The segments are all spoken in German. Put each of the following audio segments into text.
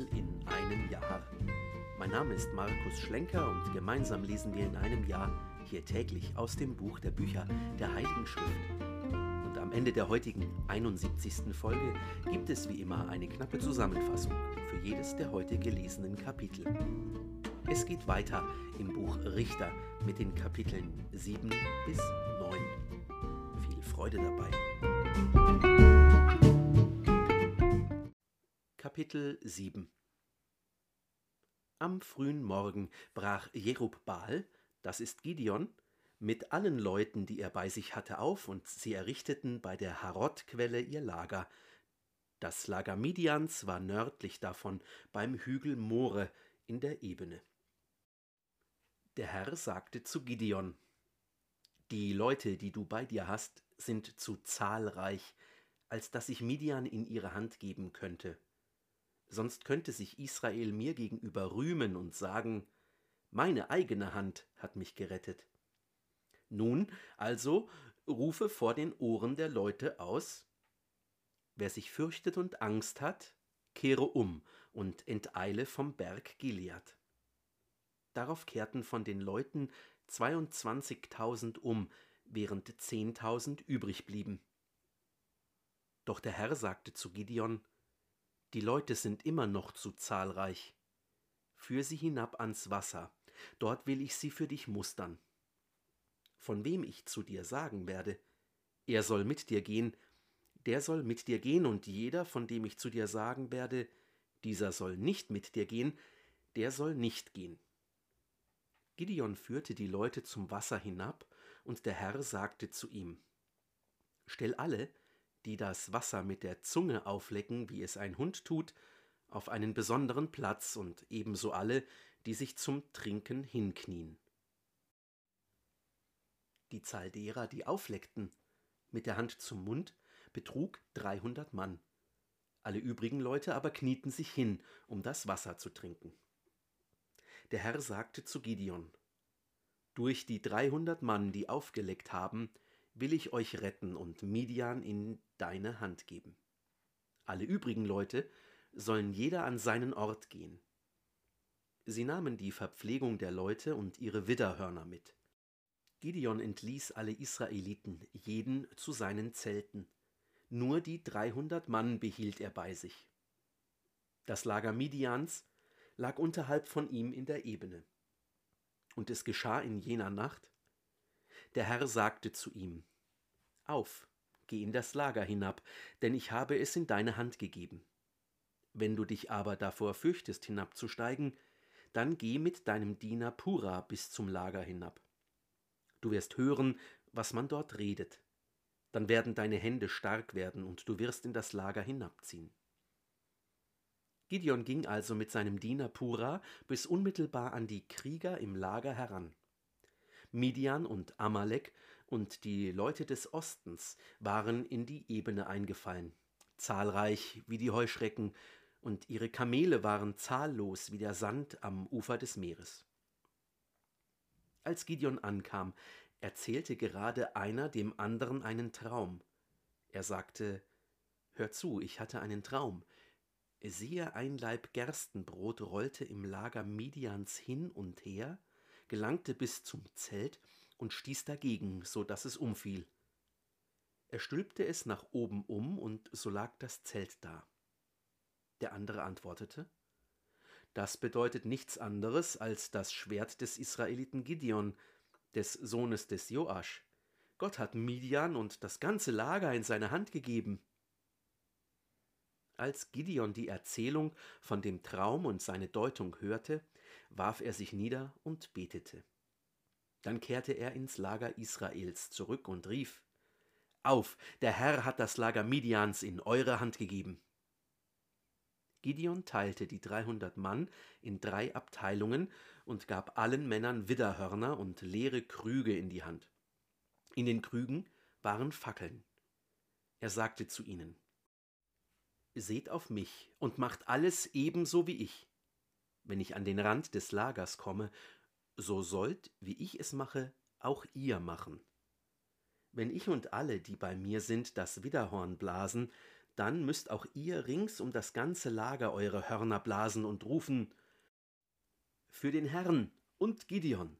Bibel in einem Jahr. Mein Name ist Markus Schlenker und gemeinsam lesen wir in einem Jahr hier täglich aus dem Buch der Bücher der Heiligen Schrift. Und am Ende der heutigen 71. Folge gibt es wie immer eine knappe Zusammenfassung für jedes der heute gelesenen Kapitel. Es geht weiter im Buch Richter mit den Kapiteln 7 bis 9. Viel Freude dabei. Kapitel 7 Am frühen Morgen brach Jerubbaal, das ist Gideon, mit allen Leuten, die er bei sich hatte, auf, und sie errichteten bei der Harod-Quelle ihr Lager. Das Lager Midians war nördlich davon, beim Hügel More in der Ebene. Der Herr sagte zu Gideon, Die Leute, die du bei dir hast, sind zu zahlreich, als dass ich Midian in ihre Hand geben könnte sonst könnte sich Israel mir gegenüber rühmen und sagen, meine eigene Hand hat mich gerettet. Nun also rufe vor den Ohren der Leute aus, wer sich fürchtet und Angst hat, kehre um und enteile vom Berg Gilead. Darauf kehrten von den Leuten zweiundzwanzigtausend um, während zehntausend übrig blieben. Doch der Herr sagte zu Gideon, die Leute sind immer noch zu zahlreich. Führ sie hinab ans Wasser, dort will ich sie für dich mustern. Von wem ich zu dir sagen werde, er soll mit dir gehen, der soll mit dir gehen, und jeder, von dem ich zu dir sagen werde, dieser soll nicht mit dir gehen, der soll nicht gehen. Gideon führte die Leute zum Wasser hinab, und der Herr sagte zu ihm, Stell alle, die das Wasser mit der Zunge auflecken, wie es ein Hund tut, auf einen besonderen Platz und ebenso alle, die sich zum Trinken hinknien. Die Zahl derer, die aufleckten, mit der Hand zum Mund, betrug dreihundert Mann. Alle übrigen Leute aber knieten sich hin, um das Wasser zu trinken. Der Herr sagte zu Gideon, Durch die dreihundert Mann, die aufgeleckt haben, will ich euch retten und Midian in deine Hand geben. Alle übrigen Leute sollen jeder an seinen Ort gehen. Sie nahmen die Verpflegung der Leute und ihre Widderhörner mit. Gideon entließ alle Israeliten, jeden zu seinen Zelten. Nur die dreihundert Mann behielt er bei sich. Das Lager Midians lag unterhalb von ihm in der Ebene. Und es geschah in jener Nacht, der Herr sagte zu ihm, Auf, geh in das Lager hinab, denn ich habe es in deine Hand gegeben. Wenn du dich aber davor fürchtest, hinabzusteigen, dann geh mit deinem Diener Pura bis zum Lager hinab. Du wirst hören, was man dort redet. Dann werden deine Hände stark werden, und du wirst in das Lager hinabziehen. Gideon ging also mit seinem Diener Pura bis unmittelbar an die Krieger im Lager heran. Midian und Amalek und die Leute des Ostens waren in die Ebene eingefallen, zahlreich wie die Heuschrecken, und ihre Kamele waren zahllos wie der Sand am Ufer des Meeres. Als Gideon ankam, erzählte gerade einer dem anderen einen Traum. Er sagte, Hör zu, ich hatte einen Traum. Siehe, ein Laib Gerstenbrot rollte im Lager Midians hin und her, gelangte bis zum Zelt und stieß dagegen, so dass es umfiel. Er stülpte es nach oben um, und so lag das Zelt da. Der andere antwortete, das bedeutet nichts anderes als das Schwert des Israeliten Gideon, des Sohnes des Joasch. Gott hat Midian und das ganze Lager in seine Hand gegeben. Als Gideon die Erzählung von dem Traum und seine Deutung hörte, warf er sich nieder und betete. Dann kehrte er ins Lager Israels zurück und rief Auf, der Herr hat das Lager Midians in eure Hand gegeben. Gideon teilte die dreihundert Mann in drei Abteilungen und gab allen Männern Widderhörner und leere Krüge in die Hand. In den Krügen waren Fackeln. Er sagte zu ihnen Seht auf mich und macht alles ebenso wie ich. Wenn ich an den Rand des Lagers komme, so sollt, wie ich es mache, auch ihr machen. Wenn ich und alle, die bei mir sind, das Widderhorn blasen, dann müsst auch ihr rings um das ganze Lager eure Hörner blasen und rufen Für den Herrn und Gideon.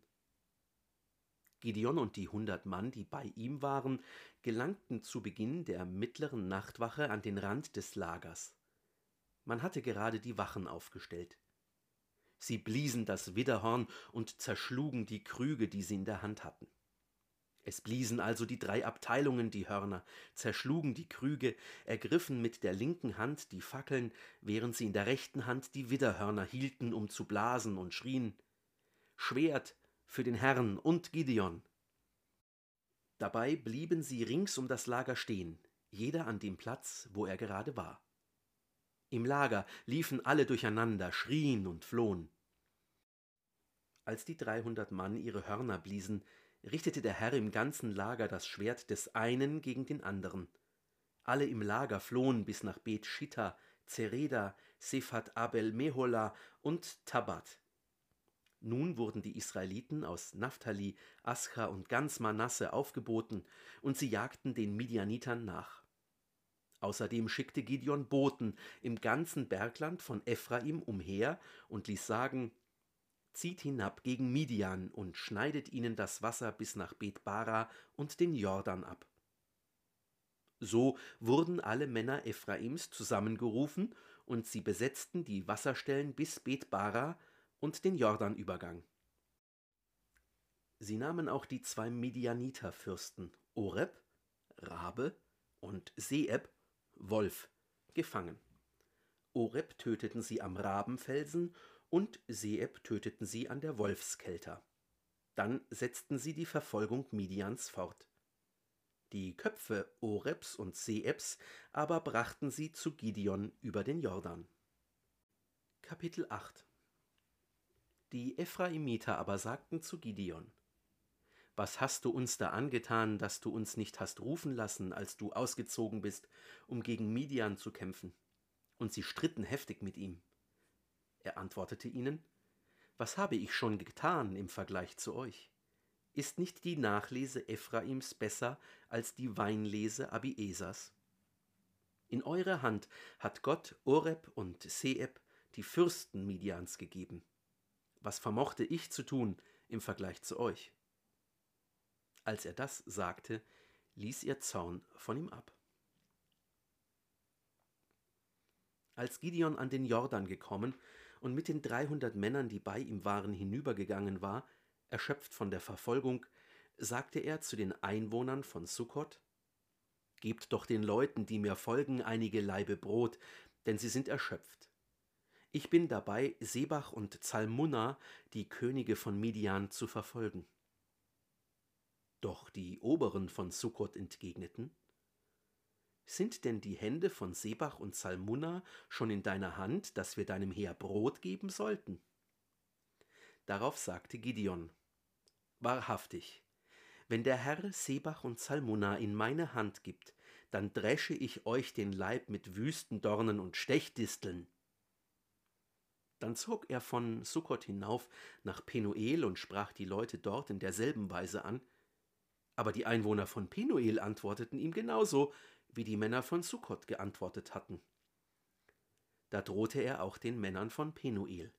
Gideon und die hundert Mann, die bei ihm waren, gelangten zu Beginn der mittleren Nachtwache an den Rand des Lagers. Man hatte gerade die Wachen aufgestellt. Sie bliesen das Widderhorn und zerschlugen die Krüge, die sie in der Hand hatten. Es bliesen also die drei Abteilungen die Hörner, zerschlugen die Krüge, ergriffen mit der linken Hand die Fackeln, während sie in der rechten Hand die Widderhörner hielten, um zu blasen und schrien Schwert für den Herrn und Gideon. Dabei blieben sie rings um das Lager stehen, jeder an dem Platz, wo er gerade war. Im Lager liefen alle durcheinander, schrien und flohen. Als die dreihundert Mann ihre Hörner bliesen, richtete der Herr im ganzen Lager das Schwert des einen gegen den anderen. Alle im Lager flohen bis nach Bet Schitta, Zereda, Sephat Abel Mehola und Tabat. Nun wurden die Israeliten aus Naphtali, Ascha und ganz Manasse aufgeboten, und sie jagten den Midianitern nach. Außerdem schickte Gideon Boten im ganzen Bergland von Ephraim umher und ließ sagen, zieht hinab gegen Midian und schneidet ihnen das Wasser bis nach Betbara und den Jordan ab. So wurden alle Männer Ephraims zusammengerufen und sie besetzten die Wasserstellen bis Betbara und den Jordanübergang. Sie nahmen auch die zwei Midianiterfürsten Oreb, Rabe und Seeb Wolf, gefangen. Oreb töteten sie am Rabenfelsen und Seeb töteten sie an der Wolfskelter. Dann setzten sie die Verfolgung Midians fort. Die Köpfe Orebs und Seebs aber brachten sie zu Gideon über den Jordan. Kapitel 8 Die Ephraimiter aber sagten zu Gideon: was hast du uns da angetan, dass du uns nicht hast rufen lassen, als du ausgezogen bist, um gegen Midian zu kämpfen? Und sie stritten heftig mit ihm. Er antwortete ihnen, Was habe ich schon getan im Vergleich zu euch? Ist nicht die Nachlese Ephraims besser als die Weinlese Abiesas? In eure Hand hat Gott Oreb und Seeb, die Fürsten Midians, gegeben. Was vermochte ich zu tun im Vergleich zu euch? Als er das sagte, ließ ihr Zorn von ihm ab. Als Gideon an den Jordan gekommen und mit den dreihundert Männern, die bei ihm waren, hinübergegangen war, erschöpft von der Verfolgung, sagte er zu den Einwohnern von Sukkot, Gebt doch den Leuten, die mir folgen, einige Laibe Brot, denn sie sind erschöpft. Ich bin dabei, Sebach und Zalmunna, die Könige von Midian, zu verfolgen. Doch die Oberen von Sukkot entgegneten, Sind denn die Hände von Sebach und Salmunna schon in deiner Hand, dass wir deinem Heer Brot geben sollten? Darauf sagte Gideon, Wahrhaftig, wenn der Herr Sebach und Salmunna in meine Hand gibt, dann dresche ich euch den Leib mit Wüstendornen und Stechdisteln. Dann zog er von Sukkot hinauf nach Penuel und sprach die Leute dort in derselben Weise an, aber die Einwohner von Penuel antworteten ihm genauso, wie die Männer von Sukkot geantwortet hatten. Da drohte er auch den Männern von Penuel.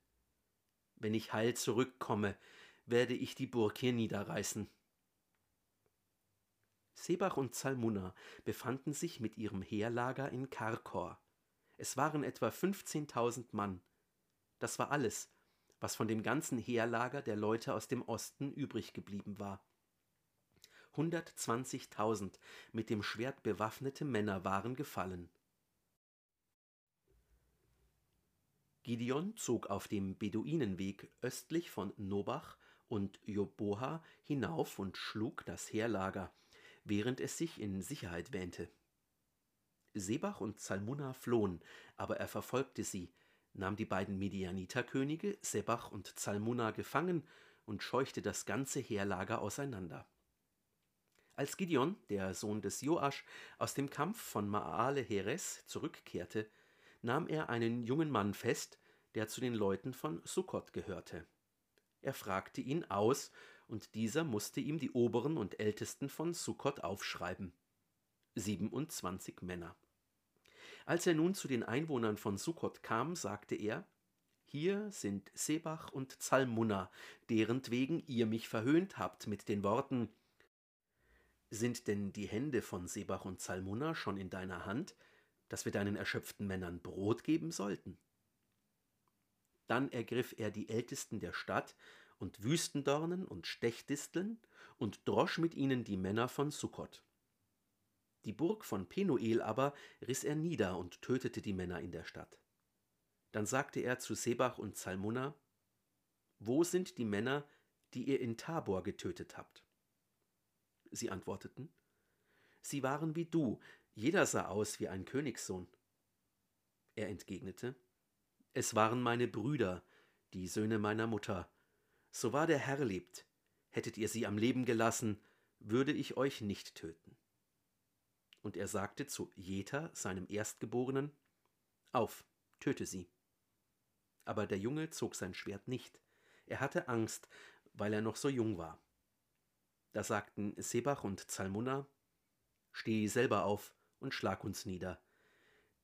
Wenn ich heil zurückkomme, werde ich die Burg hier niederreißen. Sebach und Zalmunna befanden sich mit ihrem Heerlager in Karkor. Es waren etwa fünfzehntausend Mann. Das war alles, was von dem ganzen Heerlager der Leute aus dem Osten übrig geblieben war. 120.000 mit dem Schwert bewaffnete Männer waren gefallen. Gideon zog auf dem Beduinenweg östlich von Nobach und Joboha hinauf und schlug das Heerlager, während es sich in Sicherheit wähnte. Sebach und Zalmunna flohen, aber er verfolgte sie, nahm die beiden Medianiterkönige, Sebach und Zalmunna, gefangen und scheuchte das ganze Heerlager auseinander. Als Gideon, der Sohn des Joasch, aus dem Kampf von Maale Heres zurückkehrte, nahm er einen jungen Mann fest, der zu den Leuten von Sukkot gehörte. Er fragte ihn aus, und dieser musste ihm die Oberen und Ältesten von Sukkot aufschreiben. 27 Männer. Als er nun zu den Einwohnern von Sukkot kam, sagte er, hier sind Sebach und Zalmunna, derentwegen ihr mich verhöhnt habt mit den Worten, sind denn die Hände von Sebach und Zalmunna schon in deiner Hand, dass wir deinen erschöpften Männern Brot geben sollten? Dann ergriff er die Ältesten der Stadt und Wüstendornen und Stechdisteln und drosch mit ihnen die Männer von Sukkot. Die Burg von Penuel aber riss er nieder und tötete die Männer in der Stadt. Dann sagte er zu Sebach und Zalmunna, Wo sind die Männer, die ihr in Tabor getötet habt? Sie antworteten, Sie waren wie du, jeder sah aus wie ein Königssohn. Er entgegnete, Es waren meine Brüder, die Söhne meiner Mutter. So wahr der Herr lebt, hättet ihr sie am Leben gelassen, würde ich euch nicht töten. Und er sagte zu Jeta, seinem Erstgeborenen, Auf, töte sie. Aber der Junge zog sein Schwert nicht. Er hatte Angst, weil er noch so jung war. Da sagten Sebach und Zalmunna, Steh selber auf und schlag uns nieder,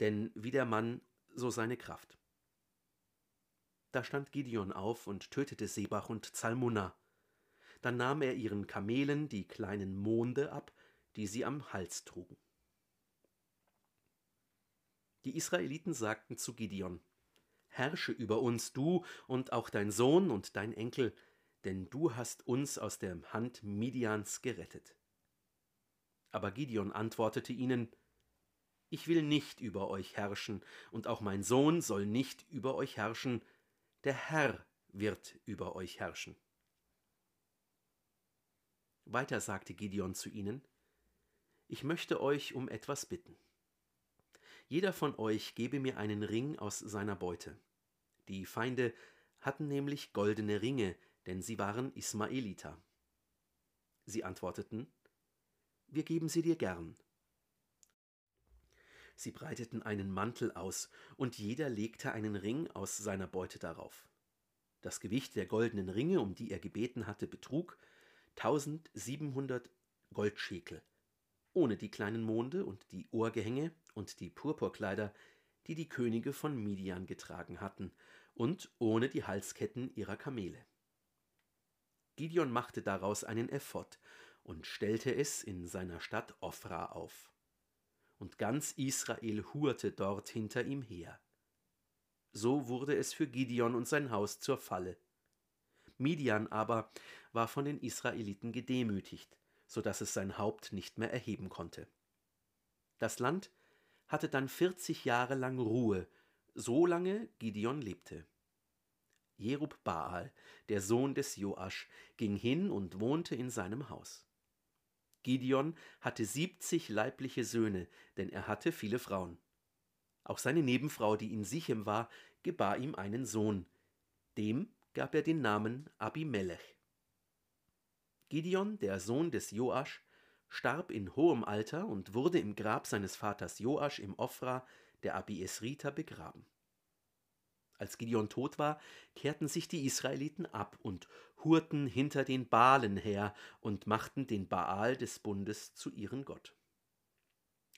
denn wie der Mann, so seine Kraft. Da stand Gideon auf und tötete Sebach und Zalmunna. Dann nahm er ihren Kamelen die kleinen Monde ab, die sie am Hals trugen. Die Israeliten sagten zu Gideon, Herrsche über uns du und auch dein Sohn und dein Enkel, denn du hast uns aus der Hand Midians gerettet. Aber Gideon antwortete ihnen, Ich will nicht über euch herrschen, und auch mein Sohn soll nicht über euch herrschen, der Herr wird über euch herrschen. Weiter sagte Gideon zu ihnen, Ich möchte euch um etwas bitten. Jeder von euch gebe mir einen Ring aus seiner Beute. Die Feinde hatten nämlich goldene Ringe, denn sie waren Ismaeliter. Sie antworteten, Wir geben sie dir gern. Sie breiteten einen Mantel aus, und jeder legte einen Ring aus seiner Beute darauf. Das Gewicht der goldenen Ringe, um die er gebeten hatte, betrug 1700 Goldschekel, ohne die kleinen Monde und die Ohrgehänge und die Purpurkleider, die die Könige von Midian getragen hatten, und ohne die Halsketten ihrer Kamele. Gideon machte daraus einen Ephod und stellte es in seiner Stadt Ophra auf. Und ganz Israel hurte dort hinter ihm her. So wurde es für Gideon und sein Haus zur Falle. Midian aber war von den Israeliten gedemütigt, so dass es sein Haupt nicht mehr erheben konnte. Das Land hatte dann vierzig Jahre lang Ruhe, so lange Gideon lebte. Jerub Baal, der Sohn des Joasch, ging hin und wohnte in seinem Haus. Gideon hatte siebzig leibliche Söhne, denn er hatte viele Frauen. Auch seine Nebenfrau, die in Sichem war, gebar ihm einen Sohn. Dem gab er den Namen Abimelech. Gideon, der Sohn des Joasch, starb in hohem Alter und wurde im Grab seines Vaters Joasch im Ophra der Abiesriter begraben. Als Gideon tot war, kehrten sich die Israeliten ab und hurten hinter den Baalen her und machten den Baal des Bundes zu ihren Gott.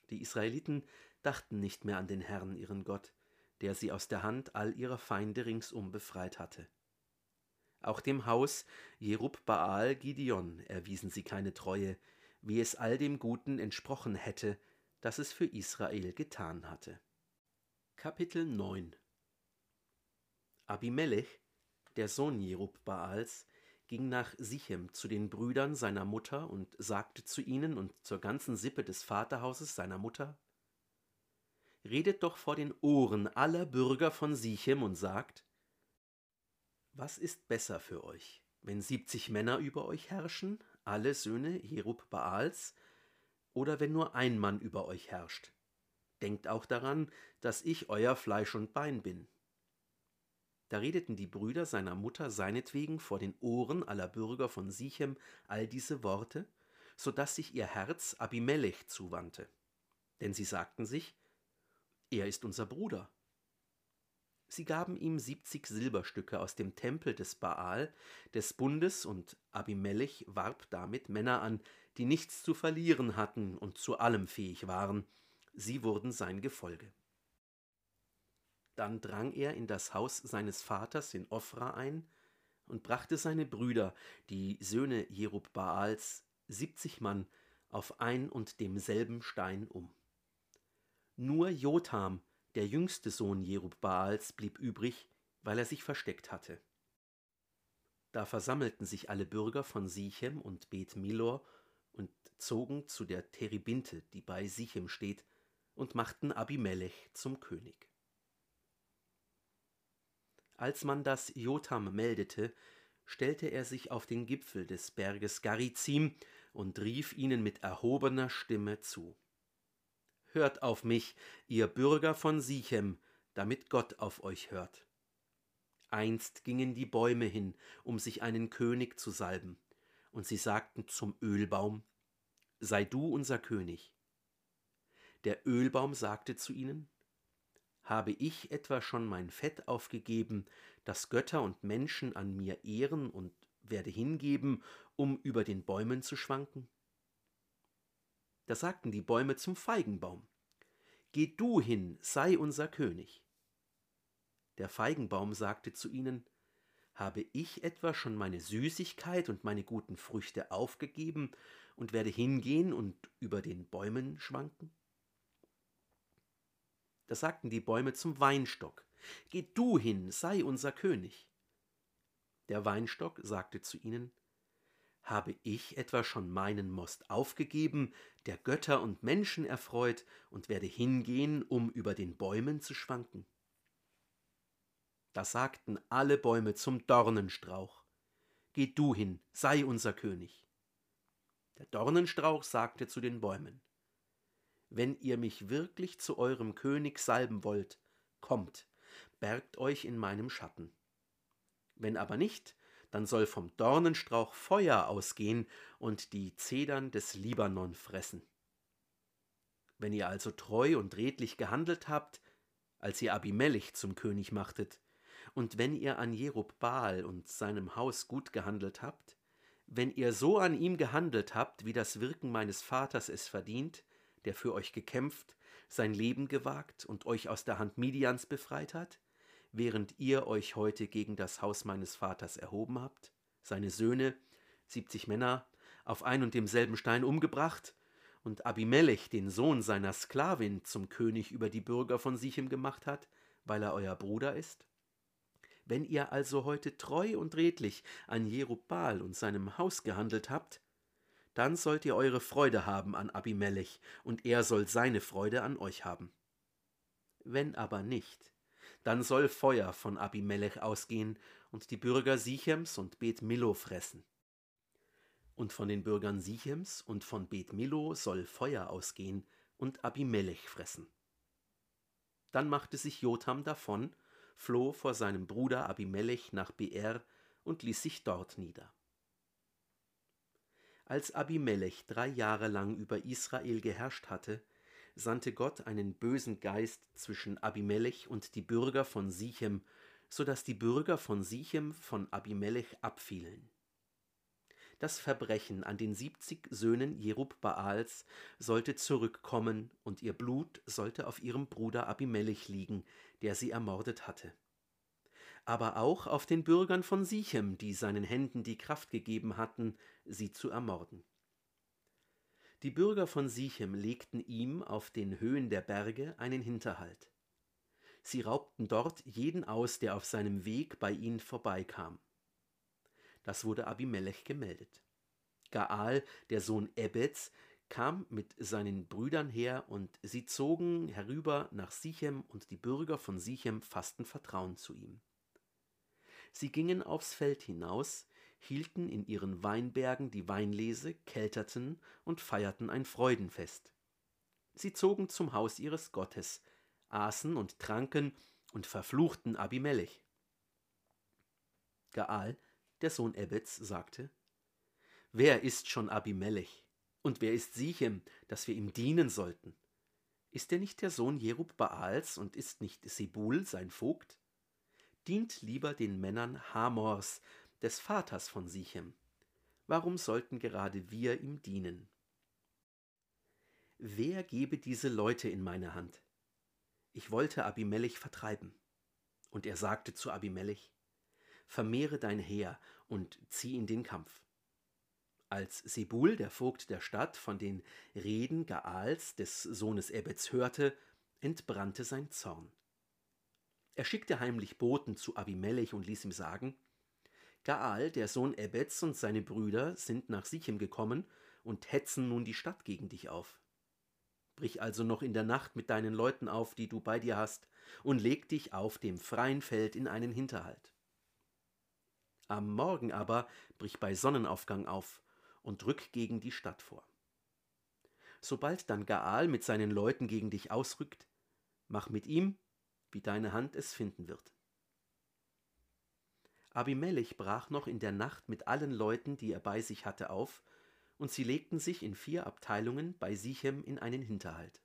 Die Israeliten dachten nicht mehr an den Herrn, ihren Gott, der sie aus der Hand all ihrer Feinde ringsum befreit hatte. Auch dem Haus Jerub Baal Gideon erwiesen sie keine Treue, wie es all dem Guten entsprochen hätte, das es für Israel getan hatte. Kapitel 9 Abimelech, der Sohn Jerub Baals, ging nach Sichem zu den Brüdern seiner Mutter und sagte zu ihnen und zur ganzen Sippe des Vaterhauses seiner Mutter: Redet doch vor den Ohren aller Bürger von Sichem und sagt: Was ist besser für euch, wenn siebzig Männer über euch herrschen, alle Söhne Jerub Baals, oder wenn nur ein Mann über euch herrscht? Denkt auch daran, dass ich euer Fleisch und Bein bin. Da redeten die Brüder seiner Mutter seinetwegen vor den Ohren aller Bürger von Sichem all diese Worte, so dass sich ihr Herz Abimelech zuwandte. Denn sie sagten sich, er ist unser Bruder. Sie gaben ihm siebzig Silberstücke aus dem Tempel des Baal, des Bundes, und Abimelech warb damit Männer an, die nichts zu verlieren hatten und zu allem fähig waren. Sie wurden sein Gefolge. Dann drang er in das Haus seines Vaters in Ophra ein und brachte seine Brüder, die Söhne Jerubbaals, siebzig Mann, auf ein und demselben Stein um. Nur Jotham, der jüngste Sohn Jerubbaals, blieb übrig, weil er sich versteckt hatte. Da versammelten sich alle Bürger von Sichem und Beth Milor und zogen zu der Terebinte, die bei Sichem steht, und machten Abimelech zum König. Als man das Jotham meldete, stellte er sich auf den Gipfel des Berges Garizim und rief ihnen mit erhobener Stimme zu. Hört auf mich, ihr Bürger von Sichem, damit Gott auf euch hört. Einst gingen die Bäume hin, um sich einen König zu salben, und sie sagten zum Ölbaum, Sei du unser König. Der Ölbaum sagte zu ihnen, Habe ich etwa schon mein Fett aufgegeben, das Götter und Menschen an mir ehren und werde hingeben, um über den Bäumen zu schwanken? Da sagten die Bäume zum Feigenbaum, Geh du hin, sei unser König. Der Feigenbaum sagte zu ihnen, Habe ich etwa schon meine Süßigkeit und meine guten Früchte aufgegeben und werde hingehen und über den Bäumen schwanken? Da sagten die Bäume zum Weinstock, Geh du hin, sei unser König. Der Weinstock sagte zu ihnen, habe ich etwa schon meinen Most aufgegeben, der Götter und Menschen erfreut, und werde hingehen, um über den Bäumen zu schwanken? Da sagten alle Bäume zum Dornenstrauch, Geh du hin, sei unser König. Der Dornenstrauch sagte zu den Bäumen, Wenn ihr mich wirklich zu eurem König salben wollt, kommt, bergt euch in meinem Schatten. Wenn aber nicht, dann soll vom Dornenstrauch Feuer ausgehen und die Zedern des Libanon fressen. Wenn ihr also treu und redlich gehandelt habt, als ihr Abimelech zum König machtet, und wenn ihr an Jerubbaal und seinem Haus gut gehandelt habt, wenn ihr so an ihm gehandelt habt, wie das Wirken meines Vaters es verdient, der für euch gekämpft, sein Leben gewagt und euch aus der Hand Midians befreit hat, während ihr euch heute gegen das Haus meines Vaters erhoben habt, seine Söhne, siebzig Männer, auf ein und demselben Stein umgebracht und Abimelech, den Sohn seiner Sklavin, zum König über die Bürger von Sichem gemacht hat, weil er euer Bruder ist? Wenn ihr also heute treu und redlich an Jerubbaal und seinem Haus gehandelt habt, dann sollt ihr eure Freude haben an Abimelech, und er soll seine Freude an euch haben. Wenn aber nicht, dann soll Feuer von Abimelech ausgehen und die Bürger Sichems und Bet Millo fressen. Und von den Bürgern Sichems und von Bet Millo soll Feuer ausgehen und Abimelech fressen. Dann machte sich Jotham davon floh vor seinem Bruder Abimelech nach Beer und ließ sich dort nieder. Als Abimelech drei Jahre lang über Israel geherrscht hatte, sandte Gott einen bösen Geist zwischen Abimelech und die Bürger von Sichem, so dass die Bürger von Sichem von Abimelech abfielen. Das Verbrechen an den siebzig Söhnen Jerubbaals sollte zurückkommen und ihr Blut sollte auf ihrem Bruder Abimelech liegen, der sie ermordet hatte. Aber auch auf den Bürgern von Sichem, die seinen Händen die Kraft gegeben hatten, sie zu ermorden. Die Bürger von Sichem legten ihm auf den Höhen der Berge einen Hinterhalt. Sie raubten dort jeden aus, der auf seinem Weg bei ihnen vorbeikam. Das wurde Abimelech gemeldet. Gaal, der Sohn Ebeds, kam mit seinen Brüdern her und sie zogen herüber nach Sichem und die Bürger von Sichem fassten Vertrauen zu ihm. Sie gingen aufs Feld hinaus, hielten in ihren Weinbergen die Weinlese, kelterten und feierten ein Freudenfest. Sie zogen zum Haus ihres Gottes, aßen und tranken und verfluchten Abimelech. Gaal, der Sohn Ebeds, sagte, Wer ist schon Abimelech? Und wer ist Sichem, dass wir ihm dienen sollten? Ist er nicht der Sohn Jerub Baals und ist nicht Sebul sein Vogt? Dient lieber den Männern Hamors, des Vaters von Sichem. Warum sollten gerade wir ihm dienen? Wer gebe diese Leute in meine Hand? Ich wollte Abimelech vertreiben. Und er sagte zu Abimelech, Vermehre dein Heer und zieh in den Kampf. Als Sebul, der Vogt der Stadt, von den Reden Gaals, des Sohnes Ebets, hörte, entbrannte sein Zorn. Er schickte heimlich Boten zu Abimelech und ließ ihm sagen, Gaal, der Sohn Ebets und seine Brüder sind nach Sichem gekommen und hetzen nun die Stadt gegen dich auf. Brich also noch in der Nacht mit deinen Leuten auf, die du bei dir hast, und leg dich auf dem freien Feld in einen Hinterhalt. Am Morgen aber brich bei Sonnenaufgang auf und rück gegen die Stadt vor. Sobald dann Gaal mit seinen Leuten gegen dich ausrückt, mach mit ihm, wie deine Hand es finden wird. Abimelech brach noch in der Nacht mit allen Leuten, die er bei sich hatte, auf, und sie legten sich in vier Abteilungen bei Sichem in einen Hinterhalt.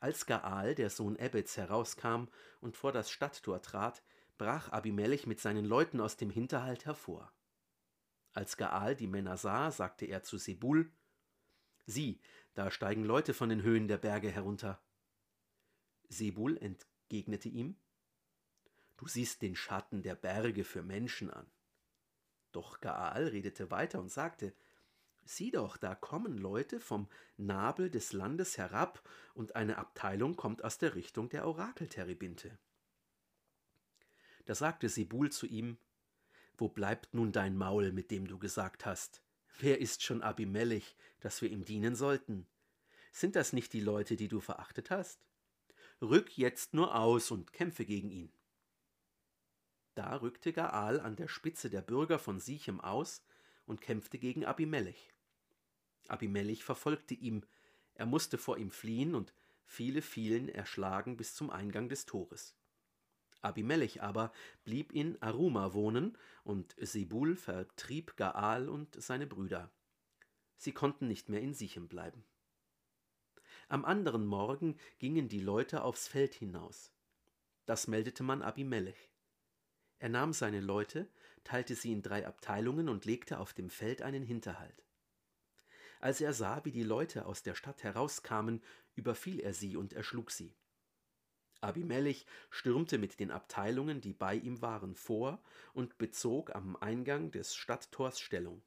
Als Gaal, der Sohn Ebets, herauskam und vor das Stadttor trat, brach Abimelech mit seinen Leuten aus dem Hinterhalt hervor. Als Gaal die Männer sah, sagte er zu Sebul: Sieh, da steigen Leute von den Höhen der Berge herunter. Sebul entgegnete ihm: Du siehst den Schatten der Berge für Menschen an. Doch Gaal redete weiter und sagte: Sieh doch, da kommen Leute vom Nabel des Landes herab und eine Abteilung kommt aus der Richtung der Orakelterebinte. Da sagte Sebul zu ihm: wo bleibt nun dein Maul, mit dem du gesagt hast? Wer ist schon Abimelech, dass wir ihm dienen sollten? Sind das nicht die Leute, die du verachtet hast? Rück jetzt nur aus und kämpfe gegen ihn. Da rückte Gaal an der Spitze der Bürger von Sichem aus und kämpfte gegen Abimelech. Abimelech verfolgte ihm, er musste vor ihm fliehen und viele fielen erschlagen bis zum Eingang des Tores. Abimelech aber blieb in Aruma wohnen, und Sebul vertrieb Gaal und seine Brüder. Sie konnten nicht mehr in Sichem bleiben. Am anderen Morgen gingen die Leute aufs Feld hinaus. Das meldete man Abimelech. Er nahm seine Leute, teilte sie in drei Abteilungen und legte auf dem Feld einen Hinterhalt. Als er sah, wie die Leute aus der Stadt herauskamen, überfiel er sie und erschlug sie. Abimelech stürmte mit den Abteilungen, die bei ihm waren, vor und bezog am Eingang des Stadttors Stellung,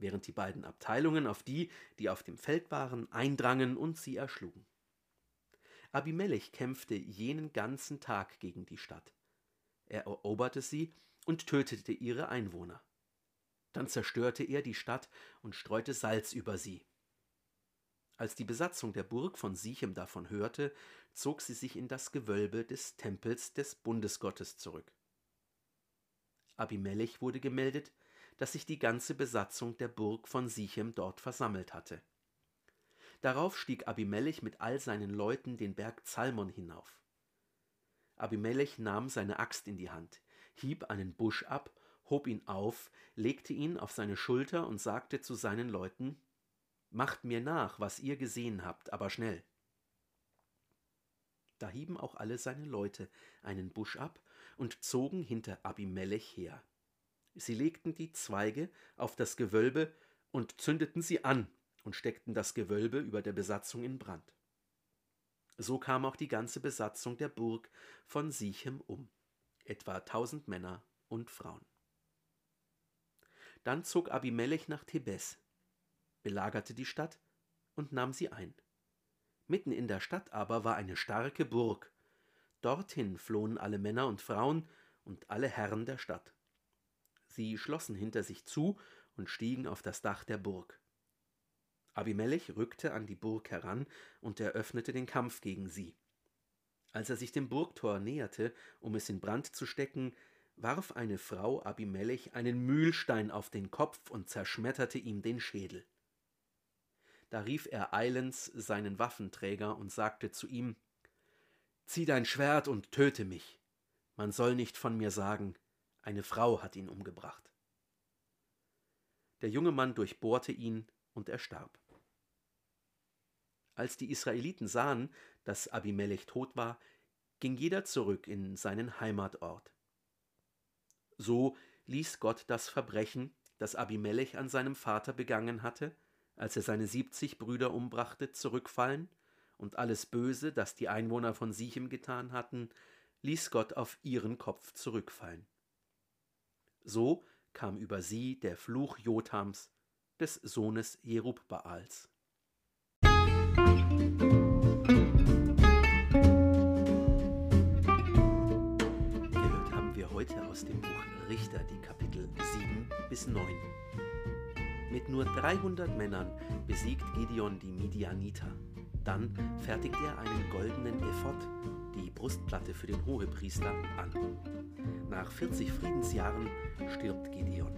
während die beiden Abteilungen auf die, die auf dem Feld waren, eindrangen und sie erschlugen. Abimelech kämpfte jenen ganzen Tag gegen die Stadt. Er eroberte sie und tötete ihre Einwohner. Dann zerstörte er die Stadt und streute Salz über sie. Als die Besatzung der Burg von Sichem davon hörte, zog sie sich in das Gewölbe des Tempels des Bundesgottes zurück. Abimelech wurde gemeldet, dass sich die ganze Besatzung der Burg von Sichem dort versammelt hatte. Darauf stieg Abimelech mit all seinen Leuten den Berg Zalmon hinauf. Abimelech nahm seine Axt in die Hand, hieb einen Busch ab, hob ihn auf, legte ihn auf seine Schulter und sagte zu seinen Leuten Macht mir nach, was ihr gesehen habt, aber schnell. Da hieben auch alle seine Leute einen Busch ab und zogen hinter Abimelech her. Sie legten die Zweige auf das Gewölbe und zündeten sie an und steckten das Gewölbe über der Besatzung in Brand. So kam auch die ganze Besatzung der Burg von Sichem um, etwa tausend Männer und Frauen. Dann zog Abimelech nach Thebes, belagerte die Stadt und nahm sie ein. Mitten in der Stadt aber war eine starke Burg. Dorthin flohen alle Männer und Frauen und alle Herren der Stadt. Sie schlossen hinter sich zu und stiegen auf das Dach der Burg. Abimelech rückte an die Burg heran und eröffnete den Kampf gegen sie. Als er sich dem Burgtor näherte, um es in Brand zu stecken, warf eine Frau Abimelech einen Mühlstein auf den Kopf und zerschmetterte ihm den Schädel. Da rief er eilends seinen Waffenträger und sagte zu ihm Zieh dein Schwert und töte mich. Man soll nicht von mir sagen, eine Frau hat ihn umgebracht. Der junge Mann durchbohrte ihn und er starb. Als die Israeliten sahen, dass Abimelech tot war, ging jeder zurück in seinen Heimatort. So ließ Gott das Verbrechen, das Abimelech an seinem Vater begangen hatte, als er seine siebzig Brüder umbrachte, zurückfallen und alles Böse, das die Einwohner von Sichem getan hatten, ließ Gott auf ihren Kopf zurückfallen. So kam über sie der Fluch Jotams, des Sohnes Jerubbaals. Gehört haben wir heute aus dem Buch Richter die Kapitel 7 bis 9. Mit nur 300 Männern besiegt Gideon die Midianiter. Dann fertigt er einen goldenen Ephod, die Brustplatte für den Hohepriester, an. Nach 40 Friedensjahren stirbt Gideon.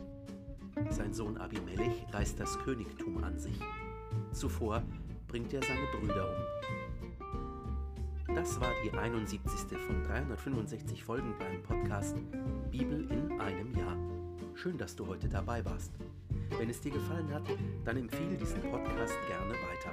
Sein Sohn Abimelech reißt das Königtum an sich. Zuvor bringt er seine Brüder um. Das war die 71. von 365 Folgen beim Podcast Bibel in einem Jahr. Schön, dass du heute dabei warst. Wenn es dir gefallen hat, dann empfehle diesen Podcast gerne weiter.